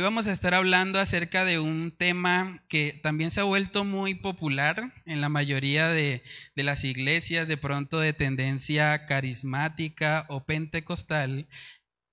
Hoy vamos a estar hablando acerca de un tema que también se ha vuelto muy popular en la mayoría de, de, las iglesias, de pronto de tendencia carismática o pentecostal,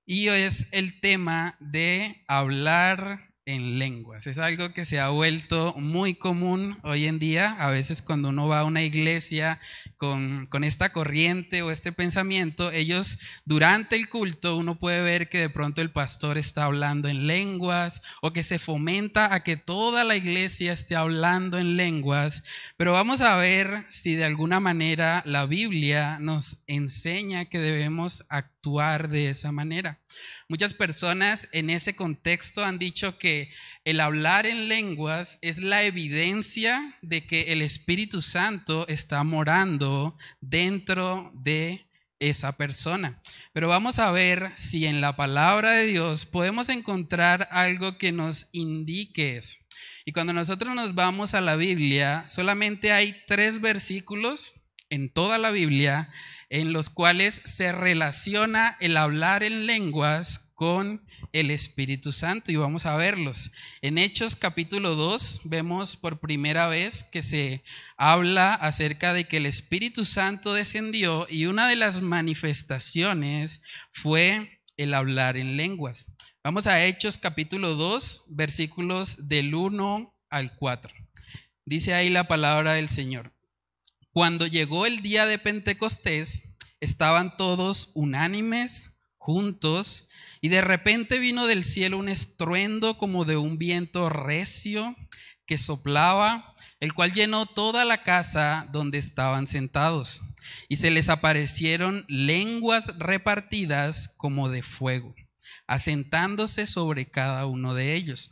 y es el tema de hablar en lenguas. Es algo que se ha vuelto muy común hoy en día. A veces cuando uno va a una iglesia con, con, esta corriente o este pensamiento, ellos durante el culto uno puede ver que de pronto el pastor está hablando en lenguas o que se fomenta a que toda la iglesia esté hablando en lenguas. Pero vamos a ver si de alguna manera la Biblia nos enseña que debemos actuar de esa manera. Muchas personas en ese contexto han dicho que el hablar en lenguas es la evidencia de que el Espíritu Santo está morando dentro de esa persona. Pero vamos a ver si en la palabra de Dios podemos encontrar algo que nos indique eso. Y cuando nosotros nos vamos a la Biblia, solamente hay tres versículos en toda la Biblia en los cuales se relaciona el hablar en lenguas con el Espíritu Santo y vamos a verlos. En Hechos capítulo 2 vemos por primera vez que se habla acerca de que el Espíritu Santo descendió y una de las manifestaciones fue el hablar en lenguas. Vamos a Hechos capítulo 2 versículos del 1 al 4. Dice ahí la palabra del Señor. Cuando llegó el día de Pentecostés, estaban todos unánimes, juntos, y de repente vino del cielo un estruendo como de un viento recio que soplaba, el cual llenó toda la casa donde estaban sentados. Y se les aparecieron lenguas repartidas como de fuego, asentándose sobre cada uno de ellos.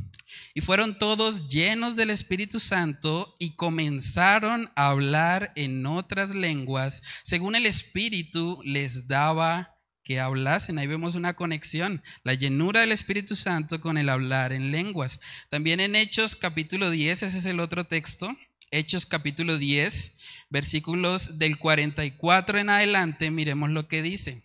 Y fueron todos llenos del Espíritu Santo y comenzaron a hablar en otras lenguas, según el Espíritu les daba que hablasen. Ahí vemos una conexión, la llenura del Espíritu Santo con el hablar en lenguas. También en Hechos capítulo 10, ese es el otro texto, Hechos capítulo 10, versículos del 44 en adelante, miremos lo que dice.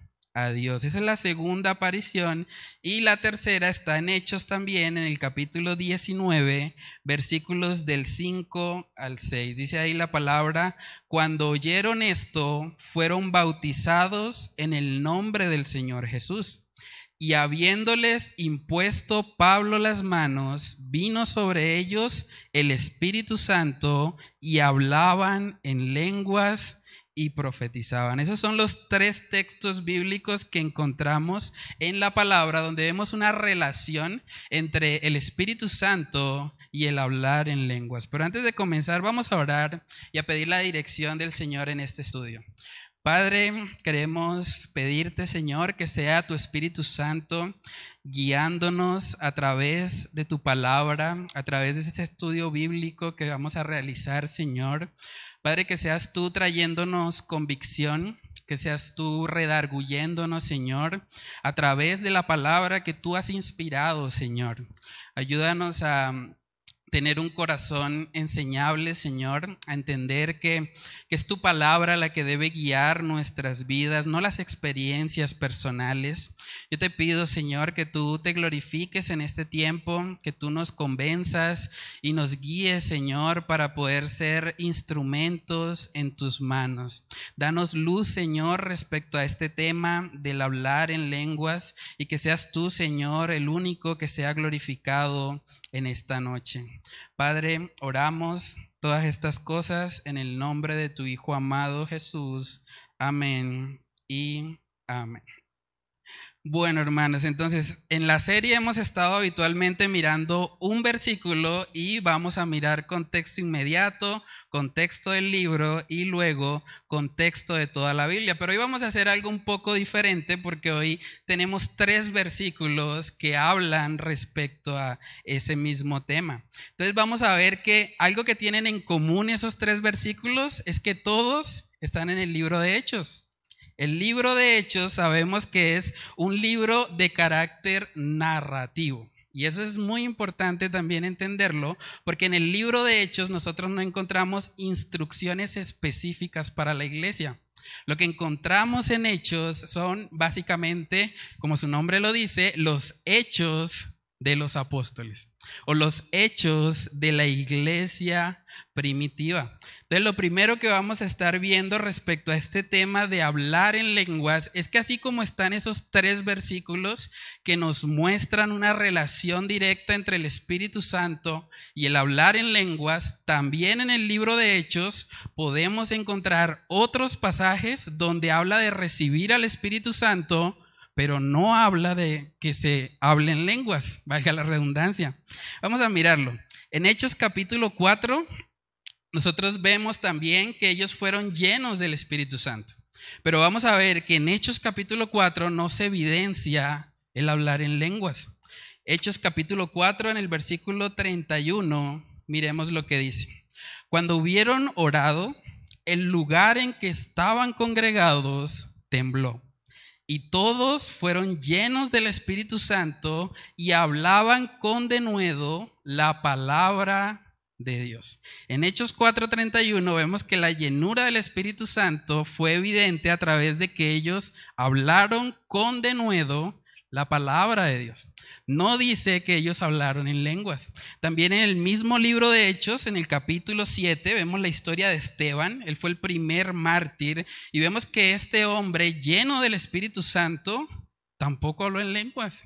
a Dios. Esa es la segunda aparición. Y la tercera está en Hechos también, en el capítulo 19, versículos del 5 al 6. Dice ahí la palabra, cuando oyeron esto, fueron bautizados en el nombre del Señor Jesús. Y habiéndoles impuesto Pablo las manos, vino sobre ellos el Espíritu Santo y hablaban en lenguas y profetizaban. Esos son los tres textos bíblicos que encontramos en la palabra donde vemos una relación entre el Espíritu Santo y el hablar en lenguas. Pero antes de comenzar vamos a orar y a pedir la dirección del Señor en este estudio. Padre, queremos pedirte, Señor, que sea tu Espíritu Santo guiándonos a través de tu palabra, a través de este estudio bíblico que vamos a realizar, Señor. Padre, que seas tú trayéndonos convicción, que seas tú redarguyéndonos, Señor, a través de la palabra que tú has inspirado, Señor. Ayúdanos a tener un corazón enseñable, Señor, a entender que, que, es tu palabra la que debe guiar nuestras vidas, no las experiencias personales. Yo te pido, Señor, que tú te glorifiques en este tiempo, que tú nos convenzas y nos guíes, Señor, para poder ser instrumentos en tus manos. Danos luz, Señor, respecto a este tema del hablar en lenguas y que seas tú, Señor, el único que sea glorificado en esta noche. Padre, oramos todas estas cosas en el nombre de tu Hijo amado Jesús. Amén y amén. Bueno, hermanos, entonces en la serie hemos estado habitualmente mirando un versículo y vamos a mirar contexto inmediato, contexto del libro y luego contexto de toda la Biblia. Pero hoy vamos a hacer algo un poco diferente porque hoy tenemos tres versículos que hablan respecto a ese mismo tema. Entonces vamos a ver que algo que tienen en común esos tres versículos es que todos están en el libro de Hechos. El libro de Hechos sabemos que es un libro de carácter narrativo. Y eso es muy importante también entenderlo, porque en el libro de Hechos nosotros no encontramos instrucciones específicas para la iglesia. Lo que encontramos en Hechos son básicamente, como su nombre lo dice, los hechos de los apóstoles o los hechos de la iglesia primitiva. Entonces, lo primero que vamos a estar viendo respecto a este tema de hablar en lenguas es que así como están esos tres versículos que nos muestran una relación directa entre el Espíritu Santo y el hablar en lenguas, también en el libro de Hechos podemos encontrar otros pasajes donde habla de recibir al Espíritu Santo pero no habla de que se hable en lenguas, valga la redundancia. Vamos a mirarlo. En Hechos capítulo 4, nosotros vemos también que ellos fueron llenos del Espíritu Santo. Pero vamos a ver que en Hechos capítulo 4 no se evidencia el hablar en lenguas. Hechos capítulo 4 en el versículo 31, miremos lo que dice. Cuando hubieron orado, el lugar en que estaban congregados tembló y todos fueron llenos del Espíritu Santo y hablaban con denuedo la palabra de Dios. En Hechos 4:31 vemos que la llenura del Espíritu Santo fue evidente a través de que ellos hablaron con denuedo la palabra de Dios. No dice que ellos hablaron en lenguas. También en el mismo libro de Hechos, en el capítulo 7, vemos la historia de Esteban. Él fue el primer mártir y vemos que este hombre lleno del Espíritu Santo tampoco habló en lenguas.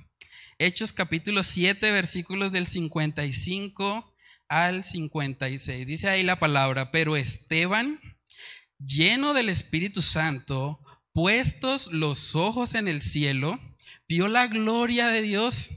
Hechos capítulo 7, versículos del 55 al 56. Dice ahí la palabra, pero Esteban, lleno del Espíritu Santo, puestos los ojos en el cielo, vio la gloria de Dios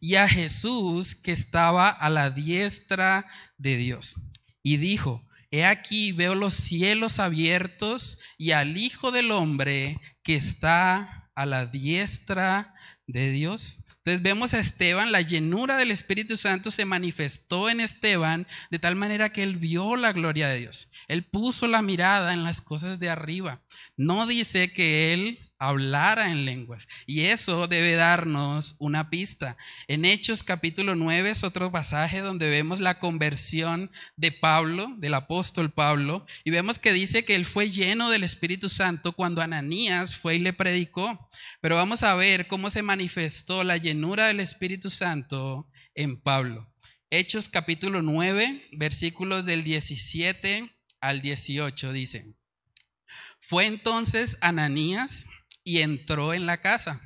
y a Jesús que estaba a la diestra de Dios. Y dijo, he aquí veo los cielos abiertos y al Hijo del Hombre que está a la diestra de Dios. Entonces vemos a Esteban, la llenura del Espíritu Santo se manifestó en Esteban de tal manera que él vio la gloria de Dios. Él puso la mirada en las cosas de arriba. No dice que él hablara en lenguas. Y eso debe darnos una pista. En Hechos capítulo 9 es otro pasaje donde vemos la conversión de Pablo, del apóstol Pablo, y vemos que dice que él fue lleno del Espíritu Santo cuando Ananías fue y le predicó. Pero vamos a ver cómo se manifestó la llenura del Espíritu Santo en Pablo. Hechos capítulo 9, versículos del 17 al 18 dice, fue entonces Ananías y entró en la casa.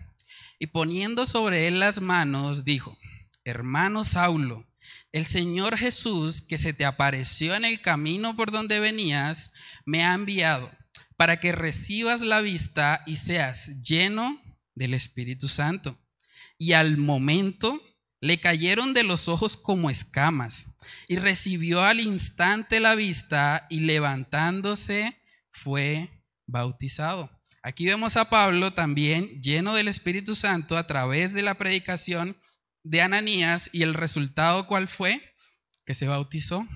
Y poniendo sobre él las manos, dijo, hermano Saulo, el Señor Jesús, que se te apareció en el camino por donde venías, me ha enviado para que recibas la vista y seas lleno del Espíritu Santo. Y al momento le cayeron de los ojos como escamas, y recibió al instante la vista y levantándose fue bautizado. Aquí vemos a Pablo también lleno del Espíritu Santo a través de la predicación de Ananías y el resultado cuál fue? Que se bautizó.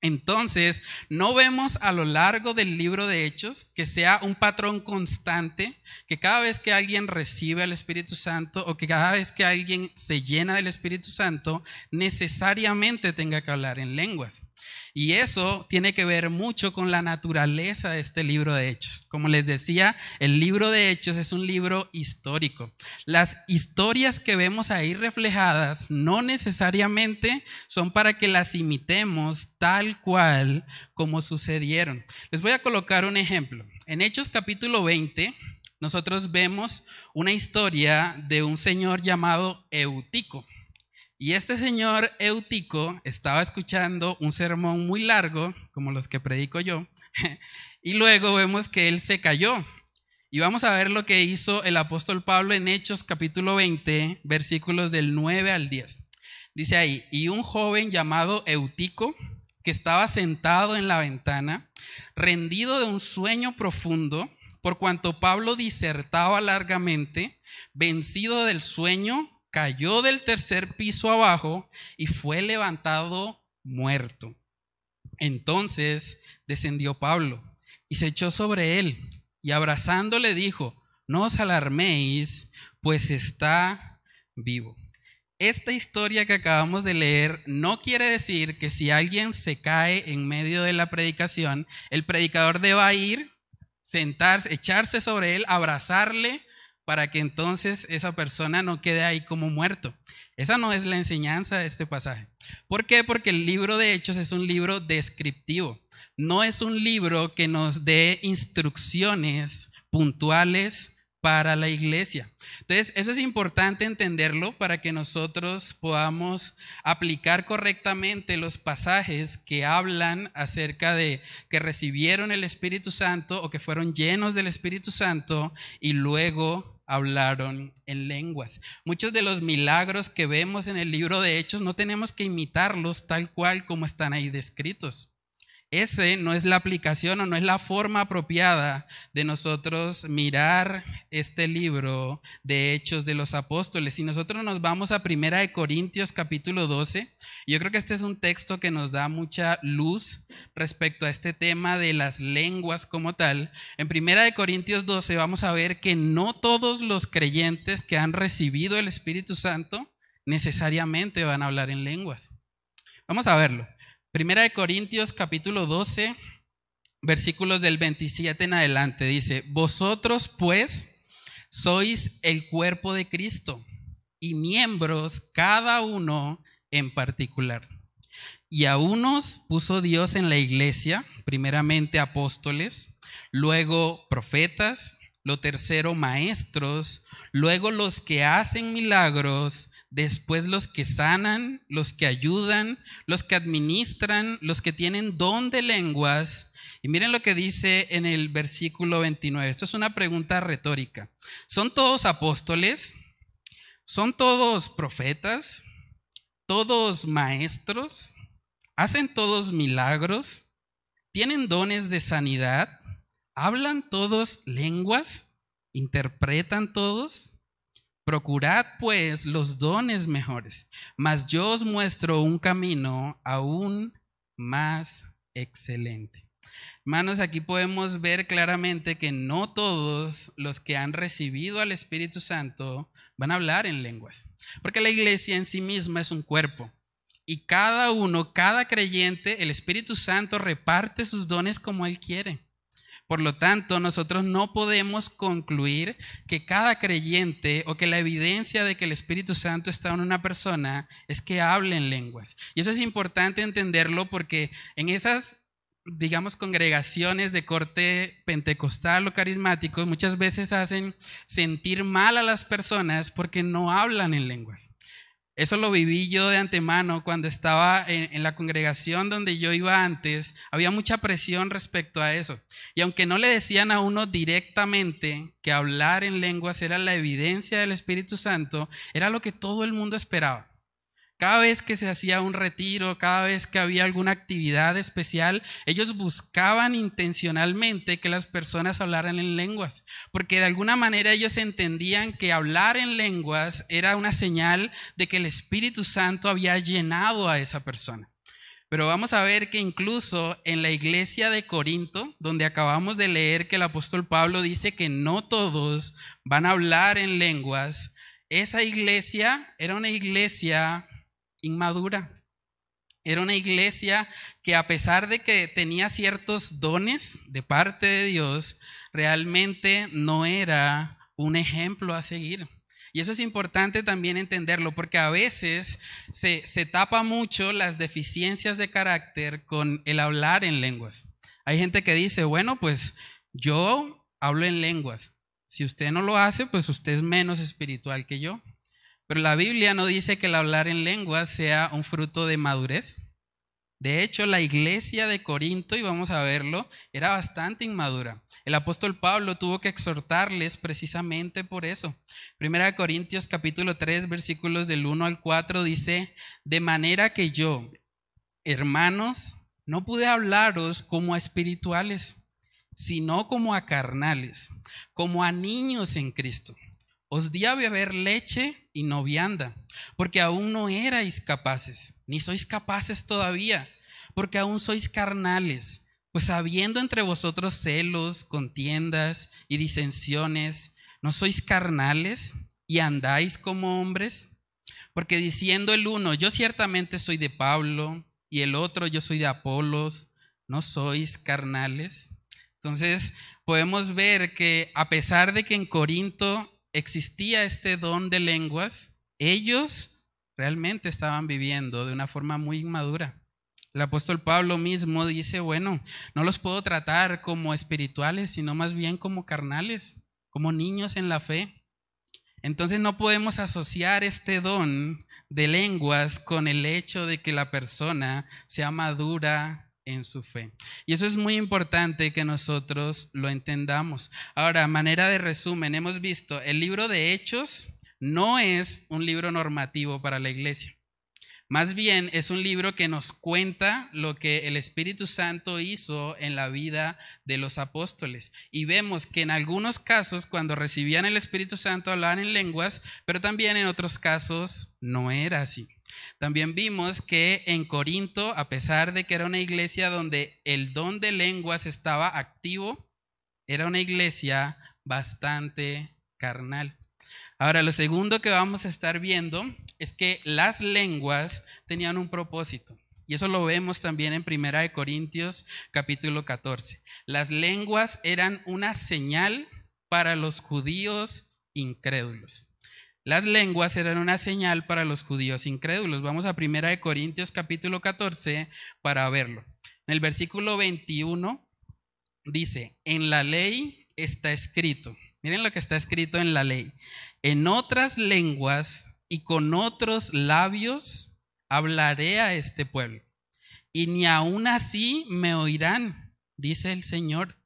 Entonces, no vemos a lo largo del libro de Hechos que sea un patrón constante, que cada vez que alguien recibe al Espíritu Santo o que cada vez que alguien se llena del Espíritu Santo, necesariamente tenga que hablar en lenguas. Y eso tiene que ver mucho con la naturaleza de este libro de Hechos. Como les decía, el libro de Hechos es un libro histórico. Las historias que vemos ahí reflejadas no necesariamente son para que las imitemos tal cual como sucedieron. Les voy a colocar un ejemplo. En Hechos capítulo 20, nosotros vemos una historia de un señor llamado Eutico. Y este señor Eutico estaba escuchando un sermón muy largo, como los que predico yo, y luego vemos que él se cayó. Y vamos a ver lo que hizo el apóstol Pablo en Hechos capítulo 20, versículos del 9 al 10. Dice ahí, y un joven llamado Eutico, que estaba sentado en la ventana, rendido de un sueño profundo, por cuanto Pablo disertaba largamente, vencido del sueño, cayó del tercer piso abajo y fue levantado muerto. Entonces descendió Pablo y se echó sobre él y abrazándole dijo, no os alarméis, pues está vivo. Esta historia que acabamos de leer no quiere decir que si alguien se cae en medio de la predicación, el predicador deba ir, sentarse, echarse sobre él, abrazarle, para que entonces esa persona no quede ahí como muerto. Esa no es la enseñanza de este pasaje. ¿Por qué? Porque el libro de Hechos es un libro descriptivo no es un libro que nos dé instrucciones puntuales para la iglesia. Entonces, eso es importante entenderlo para que nosotros podamos aplicar correctamente los pasajes que hablan acerca de que recibieron el Espíritu Santo o que fueron llenos del Espíritu Santo y luego hablaron en lenguas. Muchos de los milagros que vemos en el libro de Hechos no tenemos que imitarlos tal cual como están ahí descritos. Ese no es la aplicación o no es la forma apropiada de nosotros mirar este libro de Hechos de los Apóstoles. Si nosotros nos vamos a Primera de Corintios capítulo 12, yo creo que este es un texto que nos da mucha luz respecto a este tema de las lenguas como tal. En Primera de Corintios 12 vamos a ver que no todos los creyentes que han recibido el Espíritu Santo necesariamente van a hablar en lenguas. Vamos a verlo. Primera de Corintios capítulo 12, versículos del 27 en adelante, dice, vosotros pues sois el cuerpo de Cristo y miembros cada uno en particular. Y a unos puso Dios en la iglesia, primeramente apóstoles, luego profetas, lo tercero maestros, luego los que hacen milagros, después los que sanan, los que ayudan, los que administran, los que tienen don de lenguas. Y miren lo que dice en el versículo 29. Esto es una pregunta retórica. ¿Son todos apóstoles? ¿Son todos profetas? ¿Todos maestros? ¿Hacen todos milagros? ¿Tienen dones de sanidad? ¿Hablan todos lenguas? ¿Interpretan todos? Procurad pues los dones mejores, mas yo os muestro un camino aún más excelente. Hermanos, aquí podemos ver claramente que no todos los que han recibido al Espíritu Santo van a hablar en lenguas, porque la iglesia en sí misma es un cuerpo. Y cada uno, cada creyente, el Espíritu Santo reparte sus dones como Él quiere. Por lo tanto, nosotros no podemos concluir que cada creyente o que la evidencia de que el Espíritu Santo está en una persona es que hable en lenguas. Y eso es importante entenderlo porque en esas digamos, congregaciones de corte pentecostal o carismático muchas veces hacen sentir mal a las personas porque no hablan en lenguas. Eso lo viví yo de antemano cuando estaba en, la congregación donde yo iba antes. Había mucha presión respecto a eso. Y aunque no le decían a uno directamente que hablar en lenguas era la evidencia del Espíritu Santo, era lo que todo el mundo esperaba. Cada vez que se hacía un retiro, cada vez que había alguna actividad especial, ellos buscaban intencionalmente que las personas hablaran en lenguas, porque de alguna manera ellos entendían que hablar en lenguas era una señal de que el Espíritu Santo había llenado a esa persona. Pero vamos a ver que incluso en la iglesia de Corinto, donde acabamos de leer que el apóstol Pablo dice que no todos van a hablar en lenguas, esa iglesia era una iglesia inmadura. Era una iglesia que a pesar de que tenía ciertos dones de parte de Dios, realmente no era un ejemplo a seguir. Y eso es importante también entenderlo, porque a veces se, se, tapa mucho las deficiencias de carácter con el hablar en lenguas. Hay gente que dice, bueno, pues yo hablo en lenguas. Si usted no lo hace, pues usted es menos espiritual que yo. Pero la Biblia no dice que el hablar en lenguas sea un fruto de madurez. De hecho, la iglesia de Corinto, y vamos a verlo, era bastante inmadura. El apóstol Pablo tuvo que exhortarles precisamente por eso. Primera de Corintios capítulo 3 versículos del 1 al 4 dice, de manera que yo, hermanos, no pude hablaros como a espirituales, sino como a carnales, como a niños en Cristo. Os di a beber leche y no vianda, porque aún no erais capaces, ni sois capaces todavía, porque aún sois carnales pues habiendo entre vosotros celos, contiendas y disensiones, ¿no sois carnales y andáis como hombres? Porque diciendo el uno, yo ciertamente soy de Pablo, y el otro, yo soy de Apolos, ¿no sois carnales? Entonces podemos ver que a pesar de que en Corinto existía este don de lenguas, ellos realmente estaban viviendo de una forma muy inmadura. El apóstol Pablo mismo dice, bueno, no los puedo tratar como espirituales, sino más bien como carnales, como niños en la fe. Entonces no podemos asociar este don de lenguas con el hecho de que la persona sea madura Y eso es muy importante que nosotros lo entendamos. Ahora, manera de resumen, hemos visto, el libro de Hechos no es un libro normativo para la iglesia. Más bien es un libro que nos cuenta lo que el Espíritu Santo hizo en la vida de los apóstoles. Y vemos que en algunos casos, cuando recibían el Espíritu Santo, hablaban en lenguas, pero también en otros casos no era así. También vimos que en Corinto, a pesar de que era una iglesia donde el don de lenguas estaba activo, era una iglesia bastante carnal. Ahora, lo segundo que vamos a estar viendo es que las lenguas tenían un propósito. Y eso lo vemos también en Primera de Corintios capítulo 14. Las lenguas eran una señal para los judíos incrédulos. Las lenguas eran una señal para los judíos incrédulos. Vamos a Primera de Corintios capítulo 14 para verlo. En el versículo 21 dice, en la ley está escrito. Miren lo que está escrito en la ley en otras lenguas y con otros labios hablaré a este pueblo. Y ni aun así me oirán, dice el Señor.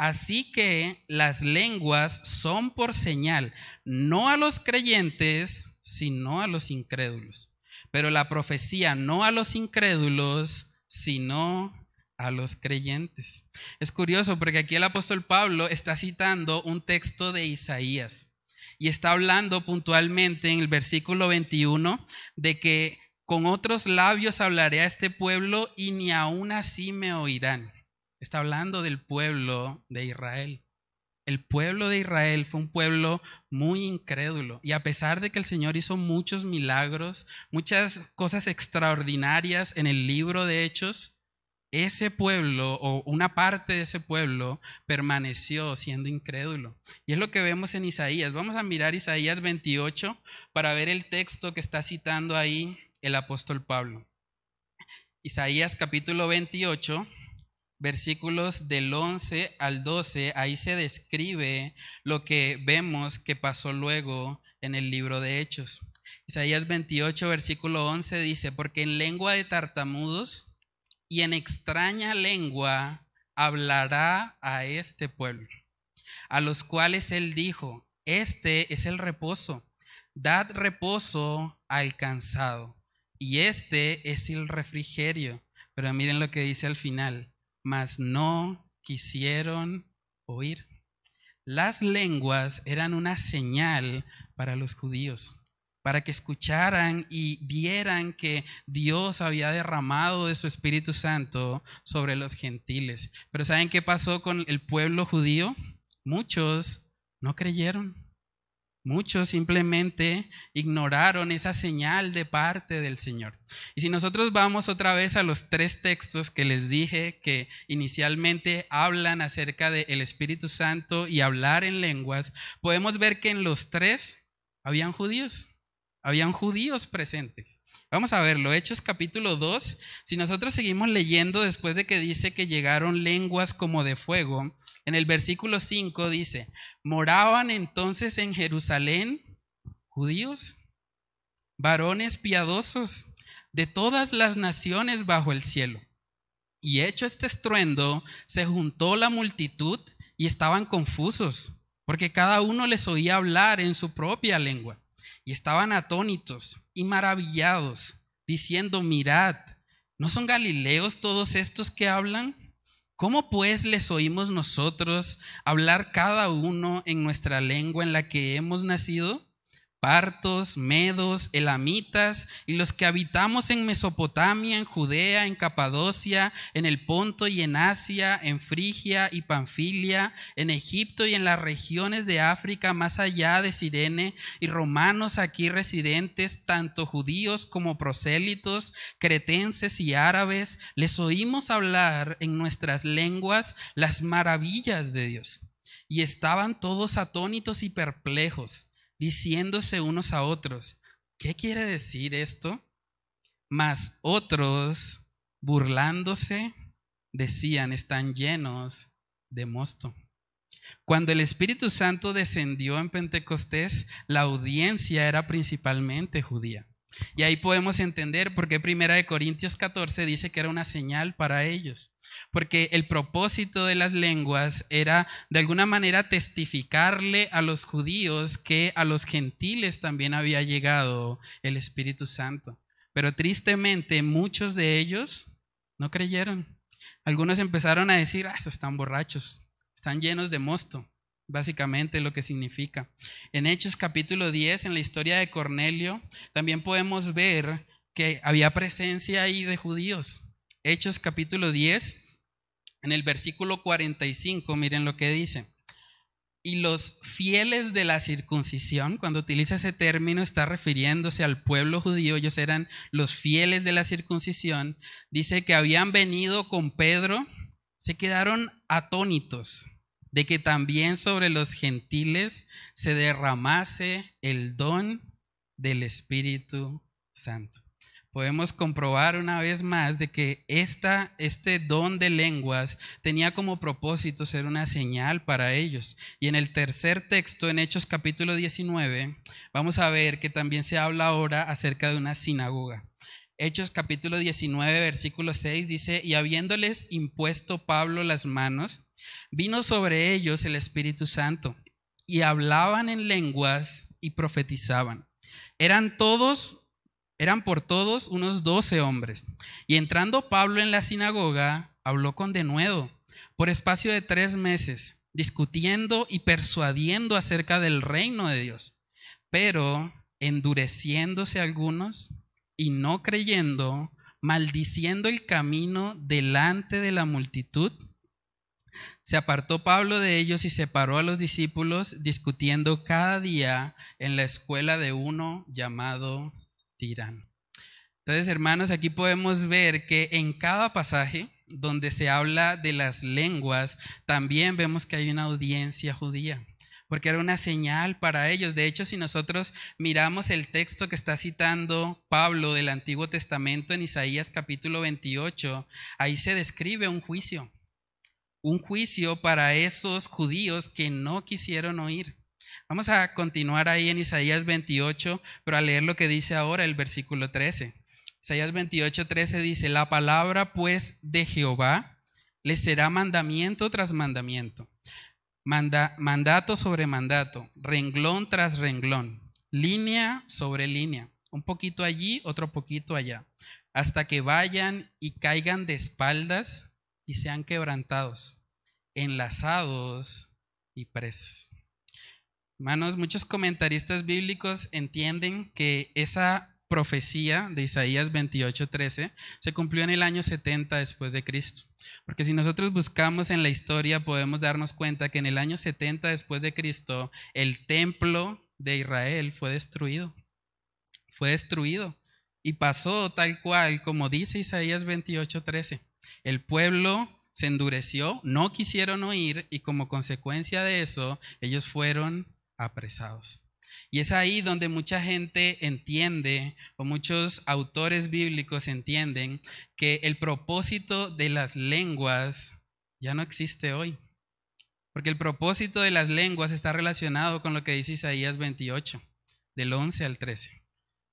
Así que las lenguas son por señal, no a los creyentes, sino a los incrédulos. Pero la profecía no a los incrédulos, sino a los creyentes. Es curioso porque aquí el apóstol Pablo está citando un texto de Isaías y está hablando puntualmente en el versículo 21 de que con otros labios hablaré a este pueblo y ni aún así me oirán. Está hablando del pueblo de Israel. El pueblo de Israel fue un pueblo muy incrédulo y a pesar de que el Señor hizo muchos milagros, muchas cosas extraordinarias en el libro de Hechos, ese pueblo o una parte de ese pueblo permaneció siendo incrédulo. Y es lo que vemos en Isaías. Vamos a mirar Isaías 28 para ver el texto que está citando ahí el apóstol Pablo. Isaías capítulo 28, versículos del 11 al 12, ahí se describe lo que vemos que pasó luego en el libro de Hechos. Isaías 28, versículo 11 dice, porque en lengua de tartamudos, y en extraña lengua hablará a este pueblo, a los cuales él dijo, este es el reposo, dad reposo al cansado, y este es el refrigerio. Pero miren lo que dice al final, mas no quisieron oír. Las lenguas eran una señal para los judíos para que escucharan y vieran que Dios había derramado de su Espíritu Santo sobre los gentiles. Pero ¿saben qué pasó con el pueblo judío? Muchos no creyeron. Muchos simplemente ignoraron esa señal de parte del Señor. Y si nosotros vamos otra vez a los tres textos que les dije que inicialmente hablan acerca del Espíritu Santo y hablar en lenguas, podemos ver que en los tres habían judíos. Habían judíos presentes. Vamos a verlo, Hechos capítulo 2. Si nosotros seguimos leyendo después de que dice que llegaron lenguas como de fuego, en el versículo 5 dice, moraban entonces en Jerusalén judíos, varones piadosos, de todas las naciones bajo el cielo. Y hecho este estruendo, se juntó la multitud y estaban confusos, porque cada uno les oía hablar en su propia lengua. Y estaban atónitos y maravillados, diciendo, mirad, ¿no son galileos todos estos que hablan? ¿Cómo pues les oímos nosotros hablar cada uno en nuestra lengua en la que hemos nacido? Partos, medos, elamitas y los que habitamos en Mesopotamia, en Judea, en Capadocia, en el Ponto y en Asia, en Frigia y Panfilia, en Egipto y en las regiones de África más allá de Sirene, y romanos aquí residentes, tanto judíos como prosélitos, cretenses y árabes, les oímos hablar en nuestras lenguas las maravillas de Dios. Y estaban todos atónitos y perplejos diciéndose unos a otros, ¿qué quiere decir esto? Mas otros, burlándose, decían, están llenos de mosto. Cuando el Espíritu Santo descendió en Pentecostés, la audiencia era principalmente judía. Y ahí podemos entender por qué Primera de Corintios 14 dice que era una señal para ellos porque el propósito de las lenguas era de alguna manera testificarle a los judíos que a los gentiles también había llegado el Espíritu Santo. Pero tristemente muchos de ellos no creyeron. Algunos empezaron a decir, ah, eso están borrachos, están llenos de mosto, básicamente lo que significa. En Hechos capítulo 10, en la historia de Cornelio, también podemos ver que había presencia ahí de judíos. Hechos capítulo 10, en el versículo 45, miren lo que dice. Y los fieles de la circuncisión, cuando utiliza ese término, está refiriéndose al pueblo judío, ellos eran los fieles de la circuncisión, dice que habían venido con Pedro, se quedaron atónitos de que también sobre los gentiles se derramase el don del Espíritu Santo podemos comprobar una vez más de que esta, este don de lenguas tenía como propósito ser una señal para ellos. Y en el tercer texto, en Hechos capítulo 19, vamos a ver que también se habla ahora acerca de una sinagoga. Hechos capítulo 19, versículo 6 dice, y habiéndoles impuesto Pablo las manos, vino sobre ellos el Espíritu Santo, y hablaban en lenguas y profetizaban. Eran todos eran por todos unos doce hombres. Y entrando Pablo en la sinagoga, habló con denuedo por espacio de tres meses, discutiendo y persuadiendo acerca del reino de Dios. Pero endureciéndose algunos y no creyendo, maldiciendo el camino delante de la multitud, se apartó Pablo de ellos y separó a los discípulos discutiendo cada día en la escuela de uno llamado entonces, hermanos, aquí podemos ver que en cada pasaje donde se habla de las lenguas, también vemos que hay una audiencia judía porque era una señal para ellos. De hecho, si nosotros miramos el texto que está citando Pablo del Antiguo Testamento en Isaías capítulo 28, ahí se describe un juicio, un juicio para esos judíos que no quisieron oír. Vamos a continuar ahí en Isaías 28, pero a leer lo que dice ahora el versículo 13. Isaías 28, 13 dice, la palabra pues de Jehová le será mandamiento tras mandamiento, mandato sobre mandato, renglón tras renglón, línea sobre línea, un poquito allí, otro poquito allá, hasta que vayan y caigan de espaldas y sean quebrantados, enlazados y presos. Hermanos, muchos comentaristas bíblicos entienden que esa profecía de Isaías 28:13 se cumplió en el año 70 después de Cristo. Porque si nosotros buscamos en la historia podemos darnos cuenta que en el año 70 después de Cristo el templo de Israel fue destruido. Fue destruido y pasó tal cual como dice Isaías 28:13. El pueblo se endureció, no quisieron oír y como consecuencia de eso ellos fueron apresados. Y es ahí donde mucha gente entiende, o muchos autores bíblicos entienden, que el propósito de las lenguas ya no existe hoy. Porque el propósito de las lenguas está relacionado con lo que dice Isaías 28, del 11 al 13.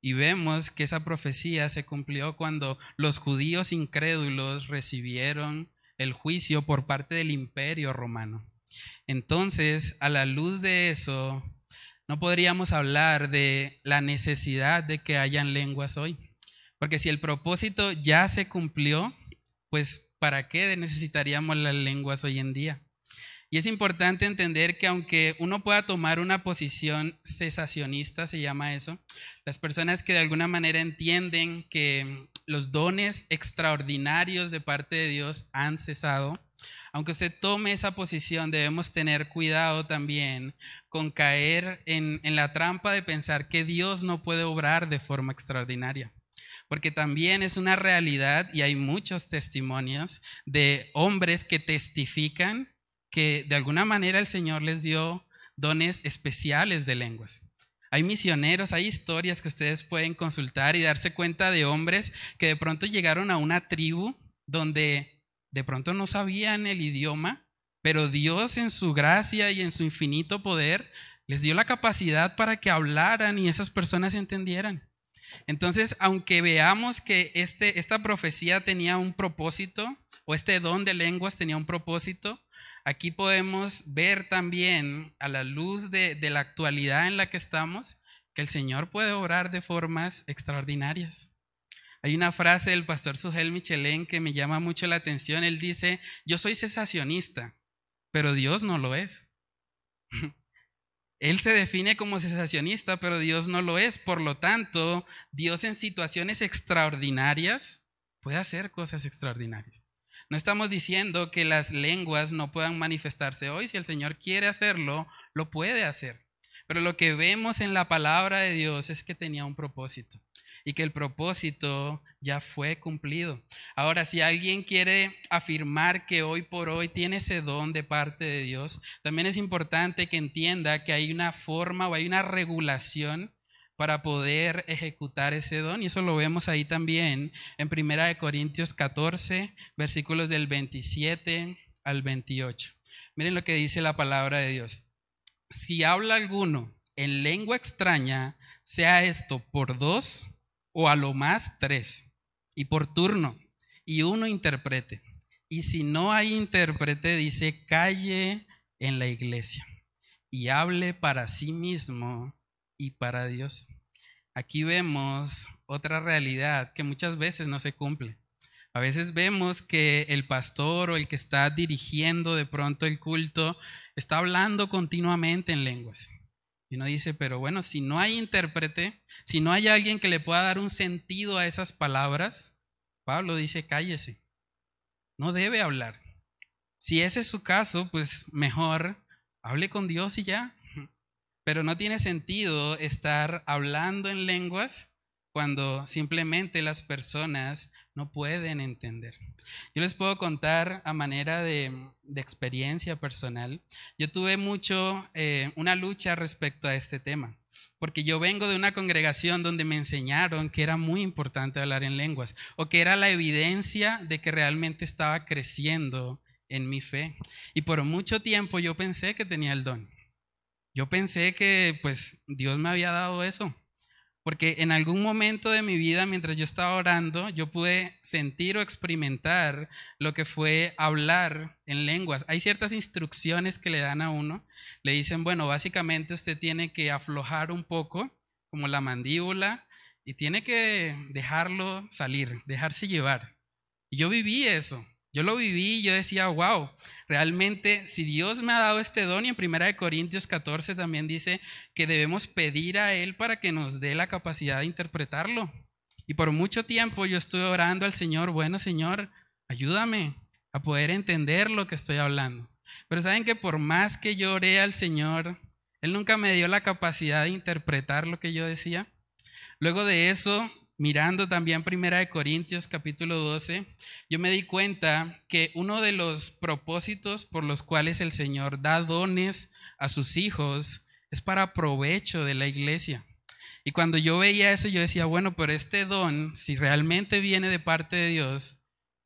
Y vemos que esa profecía se cumplió cuando los judíos incrédulos recibieron el juicio por parte del imperio romano. Entonces, a la luz de eso, no podríamos hablar de la necesidad de que hayan lenguas hoy. Porque si el propósito ya se cumplió, pues ¿para qué necesitaríamos las lenguas hoy en día? Y es importante entender que aunque uno pueda tomar una posición cesacionista, se llama eso, las personas que de alguna manera entienden que los dones extraordinarios de parte de Dios han cesado, aunque usted tome esa posición, debemos tener cuidado también con caer en, en la trampa de pensar que Dios no puede obrar de forma extraordinaria porque también es una realidad y hay muchos testimonios de hombres que testifican que de alguna manera el Señor les dio dones especiales de lenguas. Hay misioneros, hay historias que ustedes pueden consultar y darse cuenta de hombres que de pronto llegaron a una tribu donde de pronto no sabían el idioma, pero Dios en su gracia y en su infinito poder les dio la capacidad para que hablaran y esas personas entendieran. Entonces, aunque veamos que este, esta profecía tenía un propósito, o este don de lenguas tenía un propósito, aquí podemos ver también a la luz de, de la actualidad en la que estamos, que el Señor puede obrar de formas extraordinarias. Hay una frase del pastor Sugel Michelén que me llama mucho la atención. Él dice, yo soy cesacionista, pero Dios no lo es. Él se define como cesacionista, pero Dios no lo es. Por lo tanto, Dios en situaciones extraordinarias puede hacer cosas extraordinarias. No estamos diciendo que las lenguas no puedan manifestarse hoy. Si el Señor quiere hacerlo, lo puede hacer. Pero lo que vemos en la palabra de Dios es que tenía un propósito y que el propósito ya fue cumplido. Ahora, si alguien quiere afirmar que hoy por hoy tiene ese don de parte de Dios, también es importante que entienda que hay una forma o hay una regulación para poder ejecutar ese don. Y eso lo vemos ahí también en Primera de Corintios 14, versículos del 27 al 28. Miren lo que dice la palabra de Dios. Si habla alguno en lengua extraña, sea esto por dos o a lo más tres, y por turno, y uno interprete. Y si no hay intérprete, dice, calle en la iglesia y hable para sí mismo y para Dios. Aquí vemos otra realidad que muchas veces no se cumple. A veces vemos que el pastor o el que está dirigiendo de pronto el culto está hablando continuamente en lenguas. Y uno dice, pero bueno, si no hay intérprete, si no hay alguien que le pueda dar un sentido a esas palabras, Pablo dice, cállese. No debe hablar. Si ese es su caso, pues mejor hable con Dios y ya. Pero no tiene sentido estar hablando en lenguas cuando simplemente las personas no pueden entender. Yo les puedo contar a manera de, experiencia personal. Yo tuve mucho, eh, una lucha respecto a este tema, porque yo vengo de una congregación donde me enseñaron que era muy importante hablar en lenguas, o que era la evidencia de que realmente estaba creciendo en mi fe. Y por mucho tiempo yo pensé que tenía el don. Yo pensé que pues Dios me había dado eso. Porque en algún momento de mi vida, mientras yo estaba orando, yo pude sentir o experimentar lo que fue hablar en lenguas. Hay ciertas instrucciones que le dan a uno. Le dicen, bueno, básicamente usted tiene que aflojar un poco, como la mandíbula, y tiene que dejarlo salir, dejarse llevar. Y yo viví eso. Yo lo viví y yo decía, wow, realmente si Dios me ha dado este don y en 1 Corintios 14 también dice que debemos pedir a Él para que nos dé la capacidad de interpretarlo. Y por mucho tiempo yo estuve orando al Señor, bueno Señor, ayúdame a poder entender lo que estoy hablando. Pero saben que por más que yo oré al Señor, Él nunca me dio la capacidad de interpretar lo que yo decía. Luego de eso, mirando también Primera de Corintios capítulo 12, yo me di cuenta que uno de los propósitos por los cuales el Señor da dones a sus hijos es para provecho de la iglesia. Y cuando yo veía eso, yo decía, bueno, pero este don, si realmente viene de parte de Dios,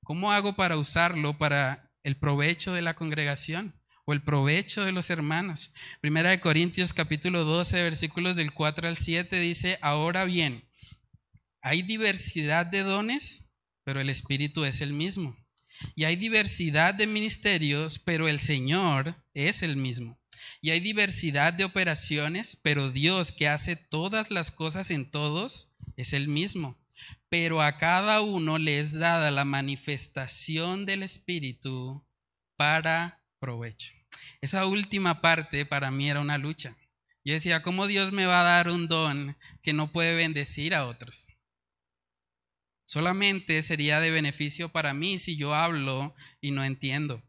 ¿cómo hago para usarlo para el provecho de la congregación o el provecho de los hermanos? Primera de Corintios capítulo 12, versículos del 4 al 7 dice, ahora bien, hay diversidad de dones, pero el Espíritu es el mismo. Y hay diversidad de ministerios, pero el Señor es el mismo. Y hay diversidad de operaciones, pero Dios que hace todas las cosas en todos es el mismo. Pero a cada uno le es dada la manifestación del Espíritu para provecho. Esa última parte para mí era una lucha. Yo decía, ¿cómo Dios me va a dar un don que no puede bendecir a otros? Solamente sería de beneficio para mí si yo hablo y no entiendo.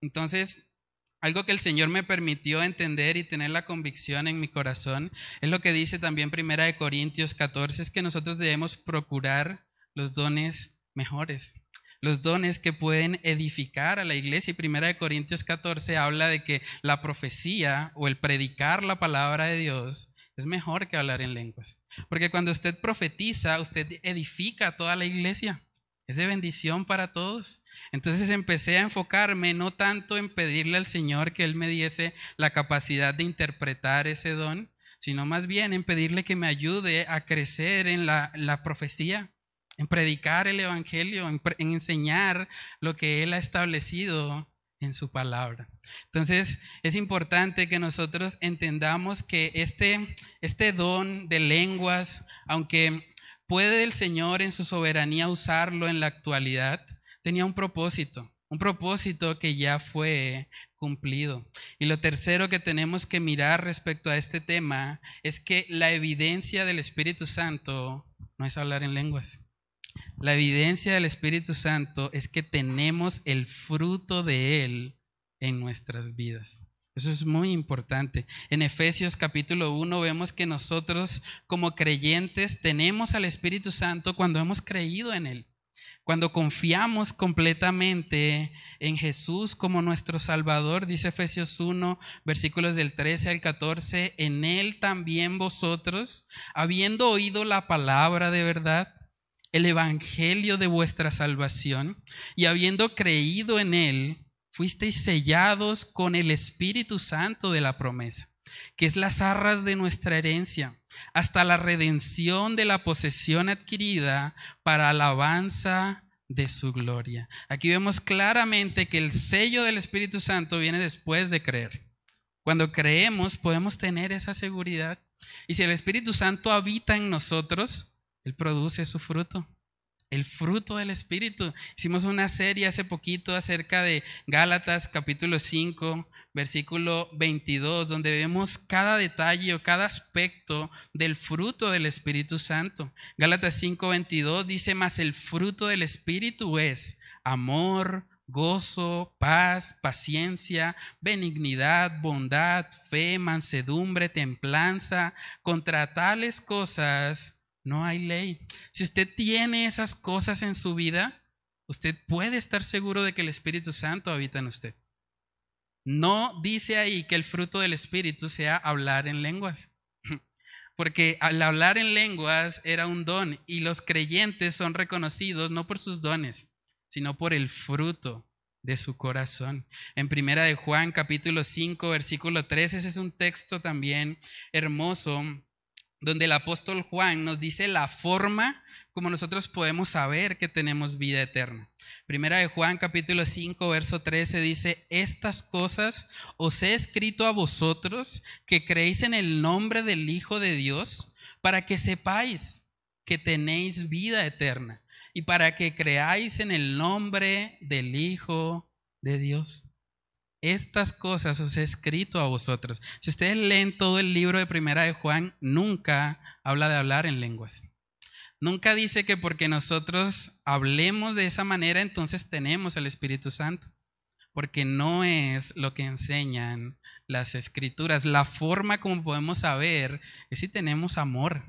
Entonces, algo que el Señor me permitió entender y tener la convicción en mi corazón es lo que dice también Primera de Corintios 14, es que nosotros debemos procurar los dones mejores los dones que pueden edificar a la iglesia. Y Primera de Corintios 14 habla de que la profecía o el predicar la palabra de Dios es mejor que hablar en lenguas. Porque cuando usted profetiza, usted edifica a toda la iglesia. Es de bendición para todos. Entonces empecé a enfocarme no tanto en pedirle al Señor que Él me diese la capacidad de interpretar ese don, sino más bien en pedirle que me ayude a crecer en la, profecía, en predicar el Evangelio, en, enseñar lo que Él ha establecido en su palabra. Entonces es importante que nosotros entendamos que este, este don de lenguas, aunque puede el Señor en su soberanía usarlo en la actualidad, tenía un propósito, un propósito que ya fue cumplido. Y lo tercero que tenemos que mirar respecto a este tema es que la evidencia del Espíritu Santo no es hablar en lenguas. La evidencia del Espíritu Santo es que tenemos el fruto de Él en nuestras vidas. Eso es muy importante. En Efesios capítulo 1 vemos que nosotros como creyentes tenemos al Espíritu Santo cuando hemos creído en Él, cuando confiamos completamente en Jesús como nuestro Salvador, dice Efesios 1, versículos del 13 al 14, en Él también vosotros, habiendo oído la palabra de verdad, el evangelio de vuestra salvación y habiendo creído en él, fuisteis sellados con el Espíritu Santo de la promesa, que es las arras de nuestra herencia, hasta la redención de la posesión adquirida para alabanza de su gloria. Aquí vemos claramente que el sello del Espíritu Santo viene después de creer. Cuando creemos podemos tener esa seguridad. Y si el Espíritu Santo habita en nosotros, él produce su fruto. El fruto del Espíritu. Hicimos una serie hace poquito acerca de Gálatas capítulo 5, versículo 22, donde vemos cada detalle o cada aspecto del fruto del Espíritu Santo. Gálatas 5, 22 dice, más el fruto del Espíritu es amor, gozo, paz, paciencia, benignidad, bondad, fe, mansedumbre, templanza. Contra tales cosas no hay ley. Si usted tiene esas cosas en su vida, usted puede estar seguro de que el Espíritu Santo habita en usted. No dice ahí que el fruto del Espíritu sea hablar en lenguas, porque al hablar en lenguas era un don y los creyentes son reconocidos no por sus dones, sino por el fruto de su corazón. En primera de Juan capítulo 5 versículo 13, ese es un texto también hermoso donde el apóstol Juan nos dice la forma como nosotros podemos saber que tenemos vida eterna. Primera de Juan capítulo 5 verso 13 dice, estas cosas os he escrito a vosotros que creéis en el nombre del Hijo de Dios, para que sepáis que tenéis vida eterna y para que creáis en el nombre del Hijo de Dios. Estas cosas os he escrito a vosotros. Si ustedes leen todo el libro de Primera de Juan, nunca habla de hablar en lenguas. Nunca dice que porque nosotros hablemos de esa manera, entonces tenemos al Espíritu Santo. Porque no es lo que enseñan las escrituras. La forma como podemos saber es si tenemos amor.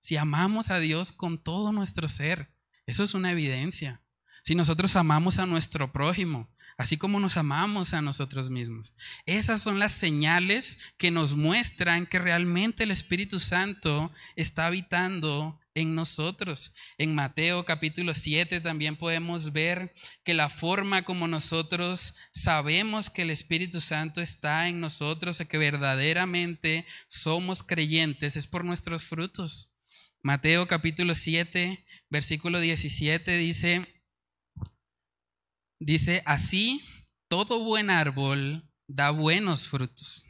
Si amamos a Dios con todo nuestro ser. Eso es una evidencia. Si nosotros amamos a nuestro prójimo, así como nos amamos a nosotros mismos. Esas son las señales que nos muestran que realmente el Espíritu Santo está habitando en nosotros. En Mateo capítulo 7 también podemos ver que la forma como nosotros sabemos que el Espíritu Santo está en nosotros y que verdaderamente somos creyentes es por nuestros frutos. Mateo capítulo 7, versículo 17 dice, dice, así todo buen árbol da buenos frutos,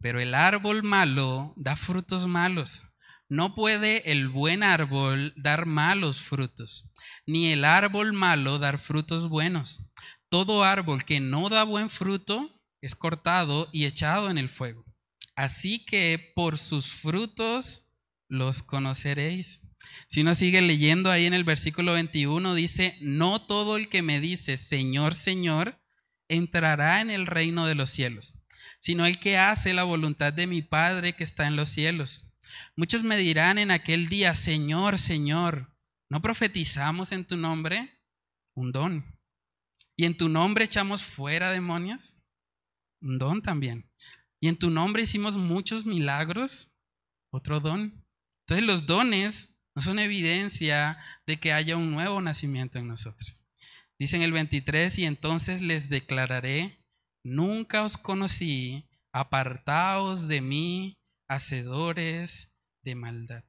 pero el árbol malo da frutos malos. No puede el buen árbol dar malos frutos, ni el árbol malo dar frutos buenos. Todo árbol que no da buen fruto es cortado y echado en el fuego. Así que por sus frutos los conoceréis. Si uno sigue leyendo ahí en el versículo 21, dice, no todo el que me dice, Señor, Señor, entrará en el reino de los cielos, sino el que hace la voluntad de mi Padre que está en los cielos. Muchos me dirán en aquel día, Señor, Señor, ¿no profetizamos en tu nombre? Un don. ¿Y en tu nombre echamos fuera demonios? Un don también. ¿Y en tu nombre hicimos muchos milagros? Otro don. Entonces los dones no son evidencia de que haya un nuevo nacimiento en nosotros. Dicen el 23, y entonces les declararé, nunca os conocí, apartaos de mí, hacedores de maldad.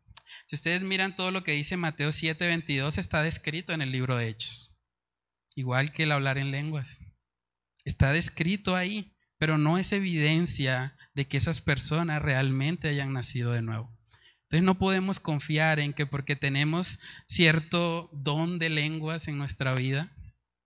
Si ustedes miran todo lo que dice Mateo 7, 22, está descrito en el libro de Hechos. Igual que el hablar en lenguas. Está descrito ahí, pero no es evidencia de que esas personas realmente hayan nacido de nuevo. Entonces no podemos confiar en que porque tenemos cierto don de lenguas en nuestra vida,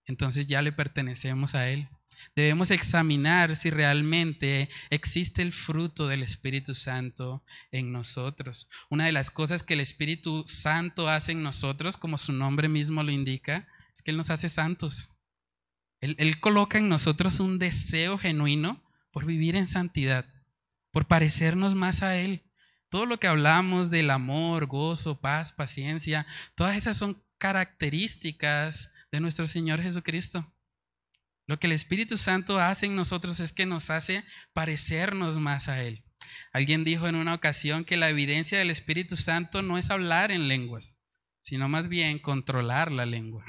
entonces ya le pertenecemos a Él. Debemos examinar si realmente existe el fruto del Espíritu Santo en nosotros. Una de las cosas que el Espíritu Santo hace en nosotros, como su nombre mismo lo indica, es que Él nos hace santos. Él, coloca en nosotros un deseo genuino por vivir en santidad, por parecernos más a Él. Todo lo que hablamos del amor, gozo, paz, paciencia, todas esas son características de nuestro Señor Jesucristo. Lo que el Espíritu Santo hace en nosotros es que nos hace parecernos más a Él. Alguien dijo en una ocasión que la evidencia del Espíritu Santo no es hablar en lenguas, sino más bien controlar la lengua.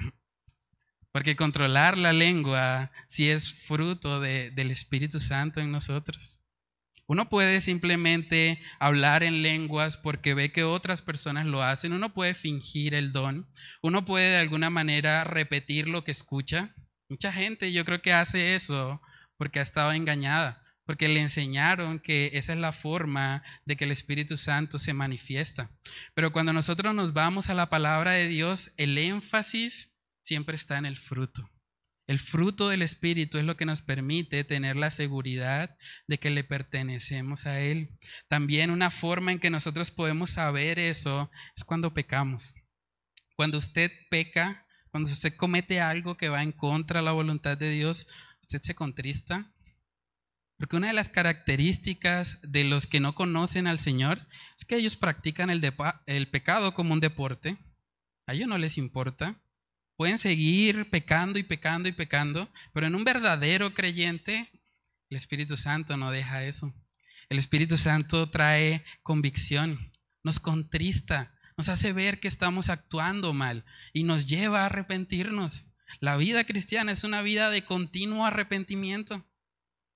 Porque controlar la lengua sí es fruto del Espíritu Santo en nosotros. Uno puede simplemente hablar en lenguas porque ve que otras personas lo hacen. Uno puede fingir el don. Uno puede de alguna manera repetir lo que escucha. Mucha gente yo creo que hace eso porque ha estado engañada, porque le enseñaron que esa es la forma de que el Espíritu Santo se manifiesta. Pero cuando nosotros nos vamos a la palabra de Dios, el énfasis siempre está en el fruto. El fruto del Espíritu es lo que nos permite tener la seguridad de que le pertenecemos a Él. También una forma en que nosotros podemos saber eso es cuando pecamos. Cuando usted peca, cuando usted comete algo que va en contra de la voluntad de Dius, usted se contrista. Porque una de las características de los que no conocen al Señor es que ellos practican el, el pecado como un deporte. A ellos no les importa. Pueden seguir pecando y pecando y pecando, pero en un verdadero creyente, el Espíritu Santo no deja eso. El Espíritu Santo trae convicción, nos contrista, nos hace ver que estamos actuando mal y nos lleva a arrepentirnos. La vida cristiana es una vida de continuo arrepentimiento.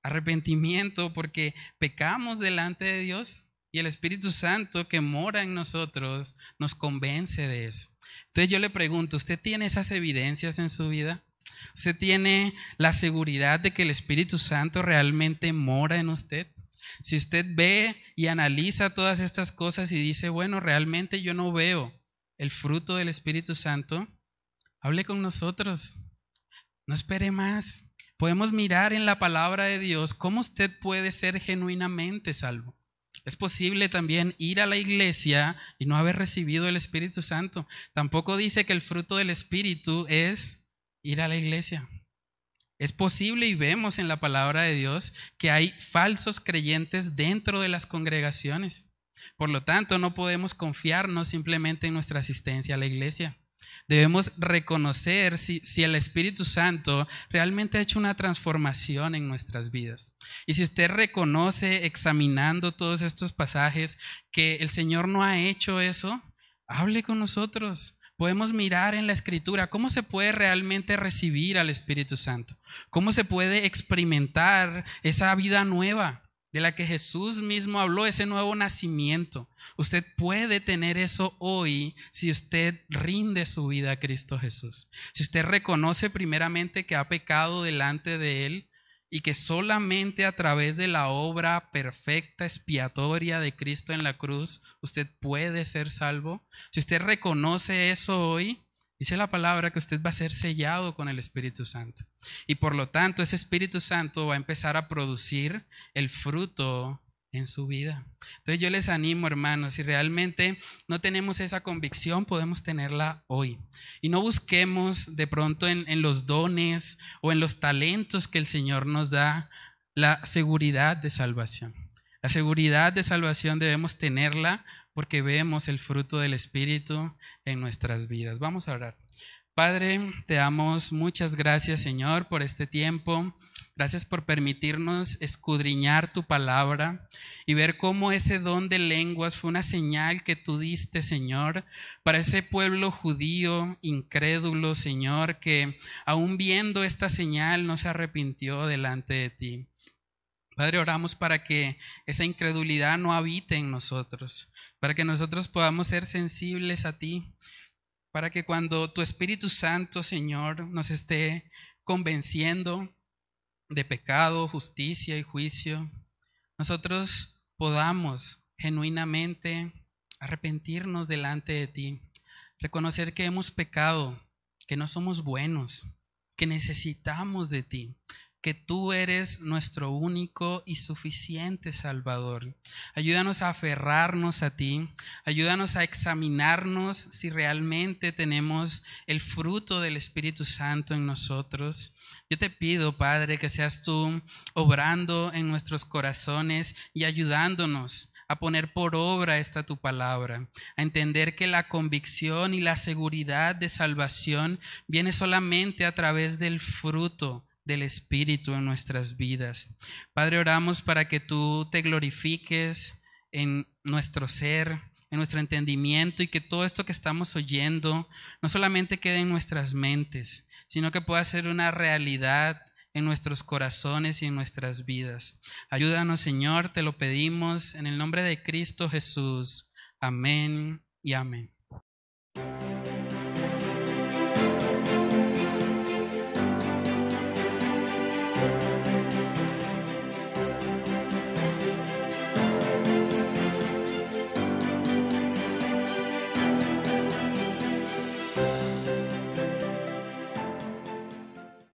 Arrepentimiento porque pecamos delante de Dios y el Espíritu Santo que mora en nosotros nos convence de eso. Entonces yo le pregunto, ¿usted tiene esas evidencias en su vida? ¿Usted tiene la seguridad de que el Espíritu Santo realmente mora en usted? Si usted ve y analiza todas estas cosas y dice, bueno, realmente yo no veo el fruto del Espíritu Santo, hable con nosotros. No espere más. Podemos mirar en la palabra de Dios cómo usted puede ser genuinamente salvo. Es posible también ir a la iglesia y no haber recibido el Espíritu Santo. Tampoco dice que el fruto del Espíritu es ir a la iglesia. Es posible y vemos en la palabra de Dios que hay falsos creyentes dentro de las congregaciones. Por lo tanto, no podemos confiarnos simplemente en nuestra asistencia a la iglesia. Debemos reconocer si, si, el Espíritu Santo realmente ha hecho una transformación en nuestras vidas. Y si usted reconoce examinando todos estos pasajes que el Señor no ha hecho eso, hable con nosotros podemos mirar en la escritura cómo se puede realmente recibir al Espíritu Santo, cómo se puede experimentar esa vida nueva. De la que Jesús mismo habló, ese nuevo nacimiento. Usted puede tener eso hoy si usted rinde su vida a Cristo Jesús. Si usted reconoce primeramente que ha pecado delante de Él y que solamente a través de la obra perfecta, expiatoria de Cristo en la cruz, usted puede ser salvo. Si usted reconoce eso hoy, Dice la palabra que usted va a ser sellado con el Espíritu Santo. Y por lo tanto, ese Espíritu Santo va a empezar a producir el fruto en su vida. Entonces yo les animo, hermanos, si realmente no tenemos esa convicción, podemos tenerla hoy. Y no busquemos de pronto en, en los dones o en los talentos que el Señor nos da la seguridad de salvación. La seguridad de salvación debemos tenerla porque vemos el fruto del Espíritu en nuestras vidas. Vamos a orar. Padre, te damos muchas gracias, Señor, por este tiempo. Gracias por permitirnos escudriñar tu palabra y ver cómo ese don de lenguas fue una señal que tú diste, Señor, para ese pueblo judío incrédulo, Señor, que aún viendo esta señal no se arrepintió delante de ti. Padre, oramos para que esa incredulidad no habite en nosotros, para que nosotros podamos ser sensibles a ti, para que cuando tu Espíritu Santo, Señor, nos esté convenciendo de pecado, justicia y juicio, nosotros podamos genuinamente arrepentirnos delante de ti, reconocer que hemos pecado, que no somos buenos, que necesitamos de ti que tú eres nuestro único y suficiente Salvador. Ayúdanos a aferrarnos a ti, ayúdanos a examinarnos si realmente tenemos el fruto del Espíritu Santo en nosotros. Yo te pido, Padre, que seas tú obrando en nuestros corazones y ayudándonos a poner por obra esta tu palabra, a entender que la convicción y la seguridad de salvación viene solamente a través del fruto del Espíritu en nuestras vidas. Padre, oramos para que tú te glorifiques en nuestro ser, en nuestro entendimiento y que todo esto que estamos oyendo no solamente quede en nuestras mentes, sino que pueda ser una realidad en nuestros corazones y en nuestras vidas. Ayúdanos, Señor, te lo pedimos en el nombre de Cristo Jesús. Amén y amén.